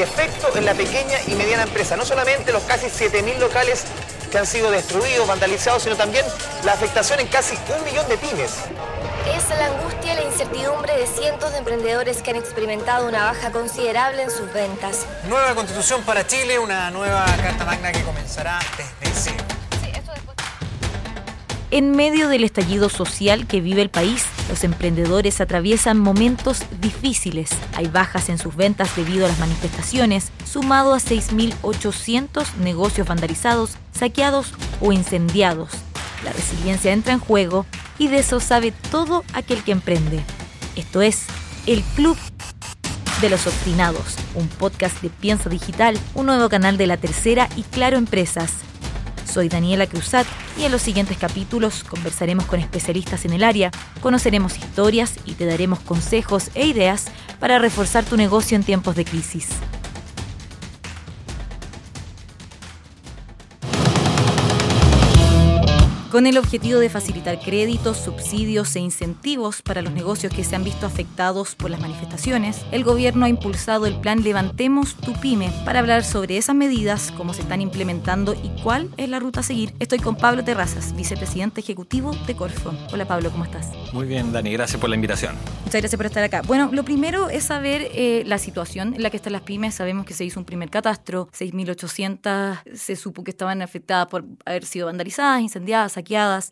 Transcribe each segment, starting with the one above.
el efecto en la pequeña y mediana empresa, no solamente los casi 7.000 locales que han sido destruidos, vandalizados, sino también la afectación en casi un millón de pymes. Es la angustia y la incertidumbre de cientos de emprendedores que han experimentado una baja considerable en sus ventas. Nueva constitución para Chile, una nueva carta magna que comenzará desde cero. En medio del estallido social que vive el país, los emprendedores atraviesan momentos difíciles. Hay bajas en sus ventas debido a las manifestaciones, sumado a 6.800 negocios vandalizados, saqueados o incendiados. La resiliencia entra en juego y de eso sabe todo aquel que emprende. Esto es El Club de los Obstinados, un podcast de Piensa Digital, un nuevo canal de La Tercera y Claro Empresas. Soy Daniela Cruzat y en los siguientes capítulos conversaremos con especialistas en el área, conoceremos historias y te daremos consejos e ideas para reforzar tu negocio en tiempos de crisis. Con el objetivo de facilitar créditos, subsidios e incentivos para los negocios que se han visto afectados por las manifestaciones, el gobierno ha impulsado el plan Levantemos tu pyme para hablar sobre esas medidas, cómo se están implementando y cuál es la ruta a seguir. Estoy con Pablo Terrazas, vicepresidente ejecutivo de Corfo. Hola Pablo, ¿cómo estás? Muy bien, Dani, gracias por la invitación. Muchas gracias por estar acá. Bueno, lo primero es saber eh, la situación en la que están las pymes. Sabemos que se hizo un primer catastro, 6.800 se supo que estaban afectadas por haber sido vandalizadas, incendiadas,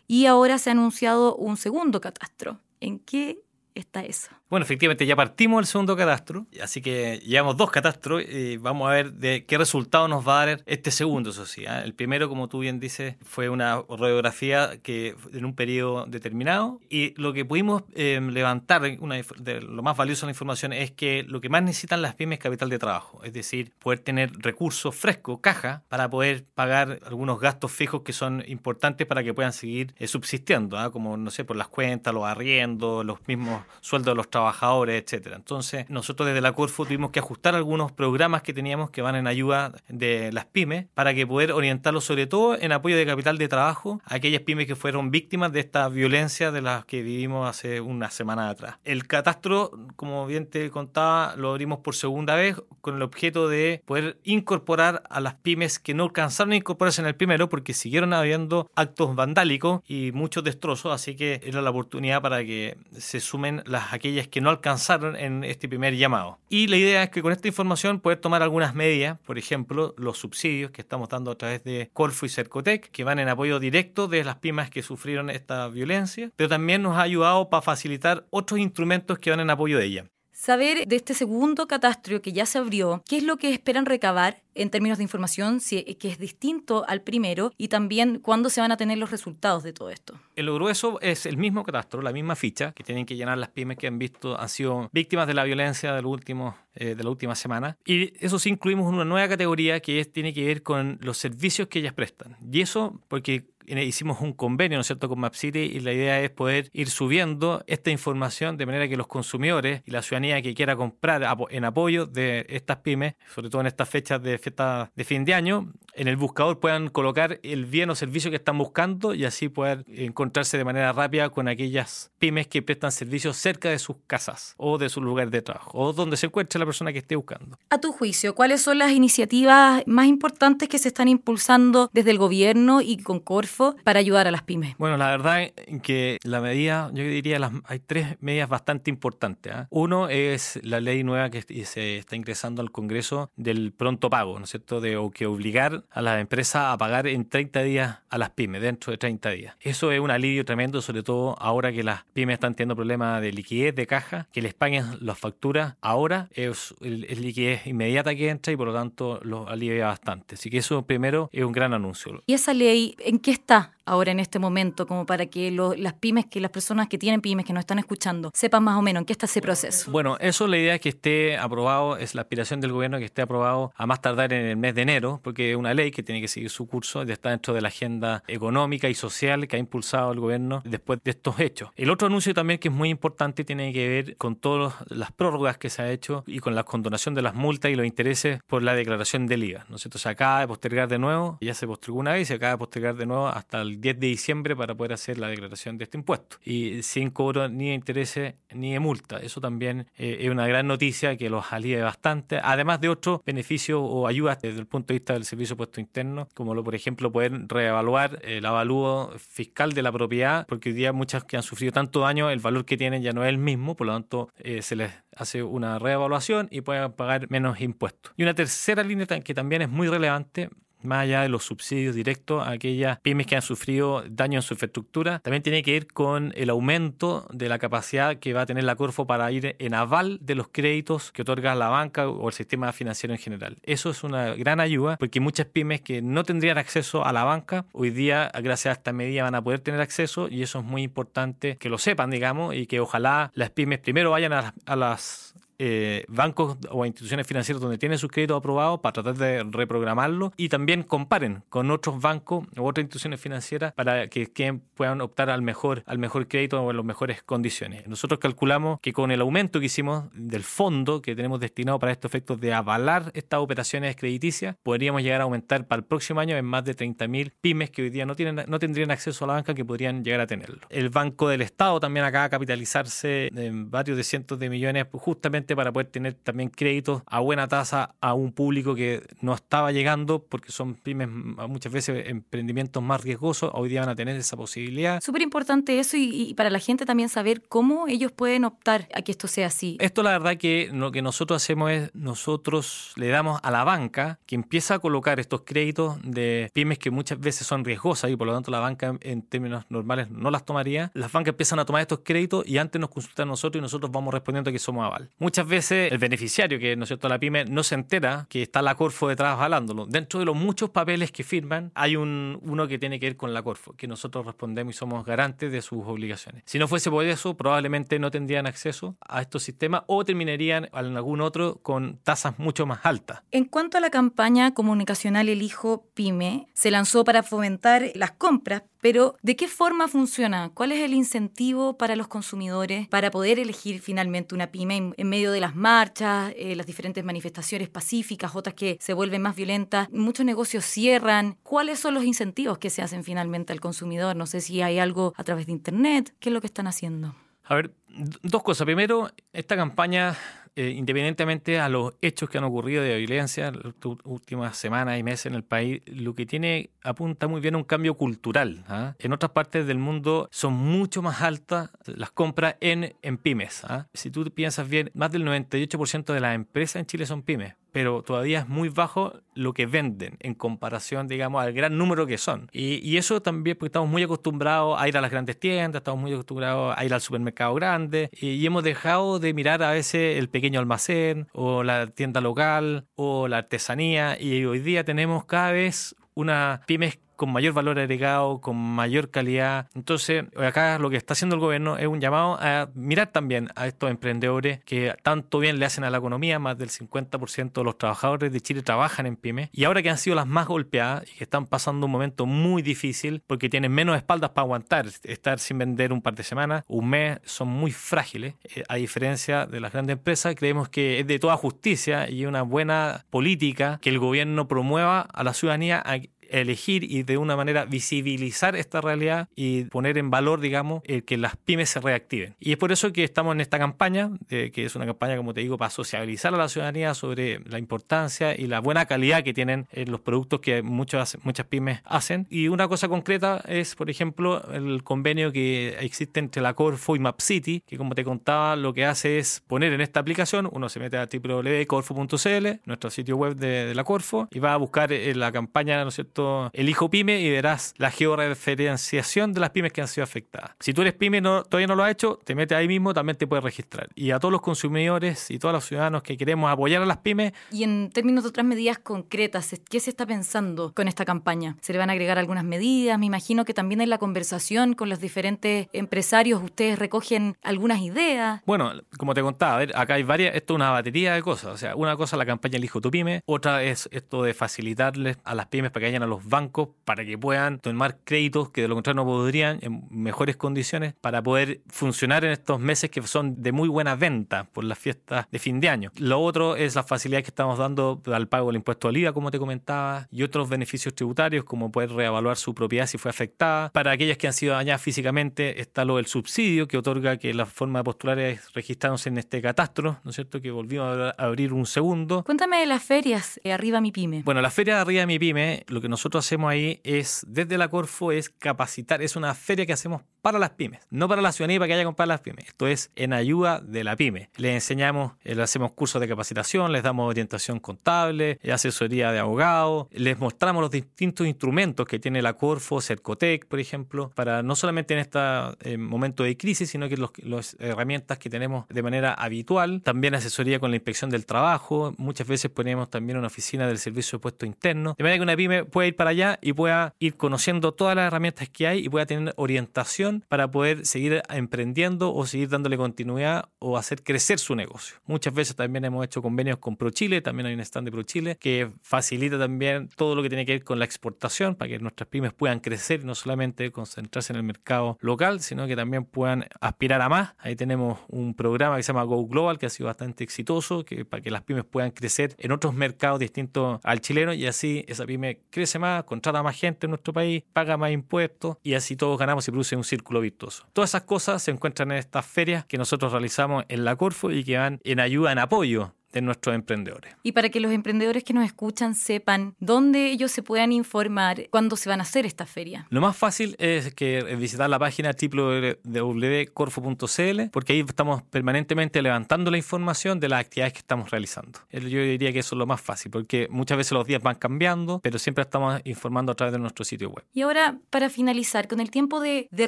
y ahora se ha anunciado un segundo catastro. ¿En qué está eso? Bueno, efectivamente ya partimos el segundo catastro, así que llevamos dos catastros y vamos a ver de qué resultado nos va a dar este segundo, eso sí. ¿eh? El primero, como tú bien dices, fue una radiografía que en un periodo determinado y lo que pudimos eh, levantar, una de lo más valioso de la información es que lo que más necesitan las pymes es capital de trabajo, es decir, poder tener recursos frescos, caja, para poder pagar algunos gastos fijos que son importantes para que puedan seguir eh, subsistiendo, ¿ah? como, no sé, por las cuentas, los arriendos, los mismos sueldos de los trabajadores trabajadores, etcétera. Entonces, nosotros desde la Corfo tuvimos que ajustar algunos programas que teníamos que van en ayuda de las pymes para que poder orientarlos sobre todo en apoyo de capital de trabajo a aquellas pymes que fueron víctimas de esta violencia de las que vivimos hace una semana atrás. El catastro, como bien te contaba, lo abrimos por segunda vez con el objeto de poder incorporar a las pymes que no alcanzaron a incorporarse en el primero porque siguieron habiendo actos vandálicos y muchos destrozos, así que era la oportunidad para que se sumen las aquellas que no alcanzaron en este primer llamado. Y la idea es que con esta información poder tomar algunas medidas, por ejemplo, los subsidios que estamos dando a través de Corfo y Cercotec, que van en apoyo directo de las pymes que sufrieron esta violencia, pero también nos ha ayudado para facilitar otros instrumentos que van en apoyo de ella saber de este segundo catastro que ya se abrió, qué es lo que esperan recabar en términos de información, que es distinto al primero, y también cuándo se van a tener los resultados de todo esto. El grueso es el mismo catastro, la misma ficha que tienen que llenar las pymes que han visto, han sido víctimas de la violencia del último, eh, de la última semana. Y eso sí incluimos una nueva categoría que es, tiene que ver con los servicios que ellas prestan. Y eso porque hicimos un convenio, ¿no es cierto?, con MapCity y la idea es poder ir subiendo esta información de manera que los consumidores y la ciudadanía que quiera comprar en apoyo de estas pymes, sobre todo en estas fechas de fiesta de fin de año, en el buscador puedan colocar el bien o servicio que están buscando y así poder encontrarse de manera rápida con aquellas pymes que prestan servicios cerca de sus casas o de su lugar de trabajo o donde se encuentre la persona que esté buscando. A tu juicio, ¿cuáles son las iniciativas más importantes que se están impulsando desde el gobierno y con Corfo para ayudar a las pymes? Bueno, la verdad que la medida, yo diría, las, hay tres medidas bastante importantes. ¿ah? Uno es la ley nueva que se está ingresando al Congreso del pronto pago, ¿no es cierto? De que obligar a las empresas a pagar en 30 días a las pymes, dentro de 30 días. Eso es un alivio tremendo, sobre todo ahora que las pymes están teniendo problemas de liquidez de caja, que les paguen las facturas ahora es, es liquidez inmediata que entra y por lo tanto lo alivia bastante. Así que eso primero es un gran anuncio. ¿Y esa ley en qué está? Ahora en este momento, como para que las pymes, que las personas que tienen pymes, que nos están escuchando, sepan más o menos en qué está ese proceso? Bueno, eso la idea es que esté aprobado, es la aspiración del gobierno que esté aprobado a más tardar en el mes de enero, porque es una ley que tiene que seguir su curso, y está dentro de la agenda económica y social que ha impulsado el gobierno después de estos hechos. El otro anuncio también que es muy importante tiene que ver con todas las prórrogas que se ha hecho y con la condonación de las multas y los intereses por la declaración del IVA. ¿no es cierto? Se acaba de postergar de nuevo, ya se postergó una vez y se acaba de postergar de nuevo hasta el el 10 de diciembre para poder hacer la declaración de este impuesto. Y sin cobro ni de intereses ni de multa. Eso también eh, es una gran noticia que los alivia bastante, además de otros beneficios o ayudas desde el punto de vista del servicio puesto interno, como lo, por ejemplo poder reevaluar el avalúo fiscal de la propiedad, porque hoy día muchas que han sufrido tanto daño, el valor que tienen ya no es el mismo, por lo tanto eh, se les hace una reevaluación y pueden pagar menos impuestos. Y una tercera línea que también es muy relevante más allá de los subsidios directos a aquellas pymes que han sufrido daño en su infraestructura, también tiene que ir con el aumento de la capacidad que va a tener la Corfo para ir en aval de los créditos que otorga la banca o el sistema financiero en general. Eso es una gran ayuda porque muchas pymes que no tendrían acceso a la banca, hoy día, gracias a esta medida, van a poder tener acceso y eso es muy importante que lo sepan, digamos, y que ojalá las pymes primero vayan a, a las eh, bancos o instituciones financieras donde tienen sus créditos aprobados para tratar de reprogramarlo y también comparen con otros bancos u otras instituciones financieras para que, puedan optar al mejor, al mejor crédito o en las mejores condiciones. Nosotros calculamos que con el aumento que hicimos del fondo que tenemos destinado para estos efectos de avalar estas operaciones crediticias, podríamos llegar a aumentar para el próximo año en más de 30.000 pymes que hoy día no, tienen, no tendrían acceso a la banca que podrían llegar a tenerlo. El Banco del Estado también acaba de capitalizarse en varios de cientos de millones justamente para poder tener también créditos a buena tasa a un público que no estaba llegando porque son pymes muchas veces emprendimientos más riesgosos, hoy día van a tener esa posibilidad. Súper importante eso y, para la gente también saber cómo ellos pueden optar a que esto sea así. Esto la verdad que lo que nosotros hacemos es nosotros le damos a la banca que empieza a colocar estos créditos de pymes que muchas veces son riesgosas y por lo tanto la banca en términos normales no las tomaría. Las bancas empiezan a tomar estos créditos y antes nos consultan a nosotros y nosotros vamos respondiendo que somos aval. Muchas veces el beneficiario, que no es cierto la pyme, no se entera que está la Corfo detrás avalándolo. Dentro de los muchos papeles que firman, hay un, uno que tiene que ver con la Corfo, que nosotros respondemos y somos garantes de sus obligaciones. Si no fuese por eso, probablemente no tendrían acceso a estos sistemas o terminarían en algún otro con tasas mucho más altas. En cuanto a la campaña comunicacional El Hijo Pyme, se lanzó para fomentar las compras, pero ¿de qué forma funciona? ¿Cuál es el incentivo para los consumidores para poder elegir finalmente una pyme en medio de las marchas, eh, las diferentes manifestaciones pacíficas, otras que se vuelven más violentas? Muchos negocios cierran. ¿Cuáles son los incentivos que se hacen finalmente al consumidor? No sé si hay algo a través de Internet. ¿Qué es lo que están haciendo? A ver, dos cosas. Primero, esta campaña eh, independientemente a los hechos que han ocurrido de violencia en las últimas semanas y meses en el país, lo que tiene apunta muy bien a un cambio cultural. ¿ah? En otras partes del mundo son mucho más altas las compras en, en pymes. ¿ah? Si tú piensas bien, más del 98% de las empresas en Chile son pymes pero todavía es muy bajo lo que venden en comparación, digamos, al gran número que son. Y, eso también porque estamos muy acostumbrados a ir a las grandes tiendas, estamos muy acostumbrados a ir al supermercado grande y, hemos dejado de mirar a veces el pequeño almacén o la tienda local o la artesanía y hoy día tenemos cada vez una pymes con mayor valor agregado, con mayor calidad. Entonces, acá lo que está haciendo el gobierno es un llamado a mirar también a estos emprendedores que tanto bien le hacen a la economía, más del 50% de los trabajadores de Chile trabajan en pymes, y ahora que han sido las más golpeadas y que están pasando un momento muy difícil porque tienen menos espaldas para aguantar, estar sin vender un par de semanas, un mes, son muy frágiles, eh, a diferencia de las grandes empresas, creemos que es de toda justicia y una buena política que el gobierno promueva a la ciudadanía a elegir y de una manera visibilizar esta realidad y poner en valor, digamos, el que las pymes se reactiven. Y es por eso que estamos en esta campaña, que es una campaña, como te digo, para sociabilizar a la ciudadanía sobre la importancia y la buena calidad que tienen los productos que muchas, muchas pymes hacen. Y una cosa concreta es, por ejemplo, el convenio que existe entre la Corfo y MapCity, que como te contaba, lo que hace es poner en esta aplicación, uno se mete a www.corfo.cl, nuestro sitio web de, de la Corfo, y va a buscar en la campaña, ¿no es cierto?, elijo pyme y verás la georreferenciación de las pymes que han sido afectadas. Si tú eres pyme y no, todavía no lo has hecho, te metes ahí mismo, también te puedes registrar. Y a todos los consumidores y todos los ciudadanos que queremos apoyar a las pymes. Y en términos de otras medidas concretas, ¿qué se está pensando con esta campaña? ¿Se le van a agregar algunas medidas? Me imagino que también en la conversación con los diferentes empresarios ustedes recogen algunas ideas. Bueno, como te contaba, a ver, acá hay varias, esto es una batería de cosas. O sea, una cosa es la campaña Elijo tu pyme, otra es esto de facilitarles a las pymes para que vayan a los bancos para que puedan tomar créditos que de lo contrario no podrían en mejores condiciones para poder funcionar en estos meses que son de muy buena venta por las fiestas de fin de año. Lo otro es la facilidad que estamos dando al pago del impuesto al IVA, como te comentaba, y otros beneficios tributarios como poder reevaluar su propiedad si fue afectada. Para aquellas que han sido dañadas físicamente está lo del subsidio que otorga que la forma de postular es registrarse en este catastro, ¿no es cierto? Que volvimos a abrir un segundo. Cuéntame de las ferias, eh, Arriba Mi Pyme. Bueno, la feria de Arriba Mi Pyme, lo que nosotros hacemos ahí es, desde la Corfo, es capacitar, es una feria que hacemos para las pymes, no para la ciudadanía para que haya comprar las pymes. Esto es en ayuda de la pyme. Les enseñamos, eh, les hacemos cursos de capacitación, les damos orientación contable, eh, asesoría de abogado, les mostramos los distintos instrumentos que tiene la Corfo, Cercotec, por ejemplo, para no solamente en este momento de crisis, sino que las herramientas que tenemos de manera habitual. También asesoría con la inspección del trabajo. Muchas veces ponemos también una oficina del servicio de puesto interno. De manera que una pyme pueda ir para allá y pueda ir conociendo todas las herramientas que hay y pueda tener orientación para poder seguir emprendiendo o seguir dándole continuidad o hacer crecer su negocio. Muchas veces también hemos hecho convenios con ProChile, también hay un stand de ProChile que facilita también todo lo que tiene que ver con la exportación para que nuestras pymes puedan crecer y no solamente concentrarse en el mercado local, sino que también puedan aspirar a más. Ahí tenemos un programa que se llama Go Global que ha sido bastante exitoso, que para que las pymes puedan crecer en otros mercados distintos al chileno y así esa pyme crece más, contrata más gente en nuestro país, paga más impuestos y así todos ganamos y produce un círculo virtuoso. Todas esas cosas se encuentran en estas ferias que nosotros realizamos en la Corfo y que van en ayuda, en apoyo de nuestros emprendedores. Y para que los emprendedores que nos escuchan sepan dónde ellos se puedan informar cuándo se van a hacer esta feria. Lo más fácil es que visitar la página www.corfo.cl porque ahí estamos permanentemente levantando la información de las actividades que estamos realizando. Yo diría que eso es lo más fácil porque muchas veces los días van cambiando, pero siempre estamos informando a través de nuestro sitio web. Y ahora, para finalizar, con el tiempo de, de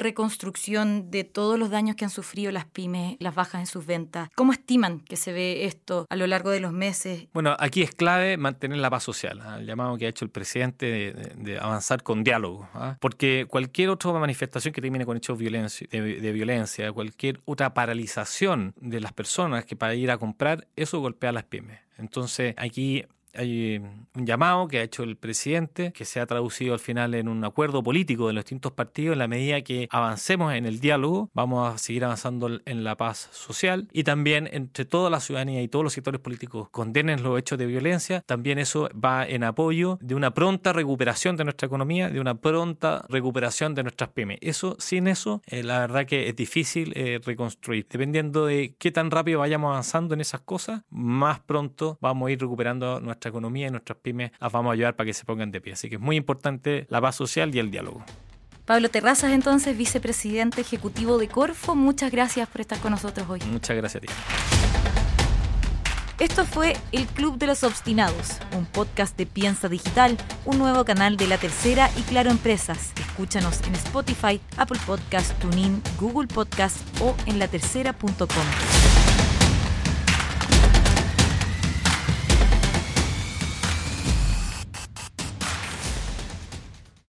reconstrucción de todos los daños que han sufrido las pymes, las bajas en sus ventas, ¿cómo estiman que se ve esto a lo largo de los meses. Bueno, aquí es clave mantener la paz social, ¿ah? el llamado que ha hecho el presidente de, avanzar con diálogo, ¿ah? porque cualquier otra manifestación que termine con hechos violencia, de, violencia, cualquier otra paralización de las personas que para ir a comprar, eso golpea a las pymes. Entonces aquí hay un llamado que ha hecho el presidente, que se ha traducido al final en un acuerdo político de los distintos partidos. En la medida que avancemos en el diálogo, vamos a seguir avanzando en la paz social y también entre toda la ciudadanía y todos los sectores políticos condenen los hechos de violencia. También eso va en apoyo de una pronta recuperación de nuestra economía, de una pronta recuperación de nuestras pymes. Eso, sin eso, eh, la verdad que es difícil eh, reconstruir. Dependiendo de qué tan rápido vayamos avanzando en esas cosas, más pronto vamos a ir recuperando nuestra economía y nuestras pymes las vamos a ayudar para que se pongan de pie. Así que es muy importante la paz social y el diálogo. Pablo Terrazas, entonces, vicepresidente ejecutivo de Corfo, muchas gracias por estar con nosotros hoy. Muchas gracias a ti. Esto fue El Club de los Obstinados, un podcast de Piensa Digital, un nuevo canal de La Tercera y Claro Empresas. Escúchanos en Spotify, Apple Podcast, TuneIn, Google Podcast o en latercera.com.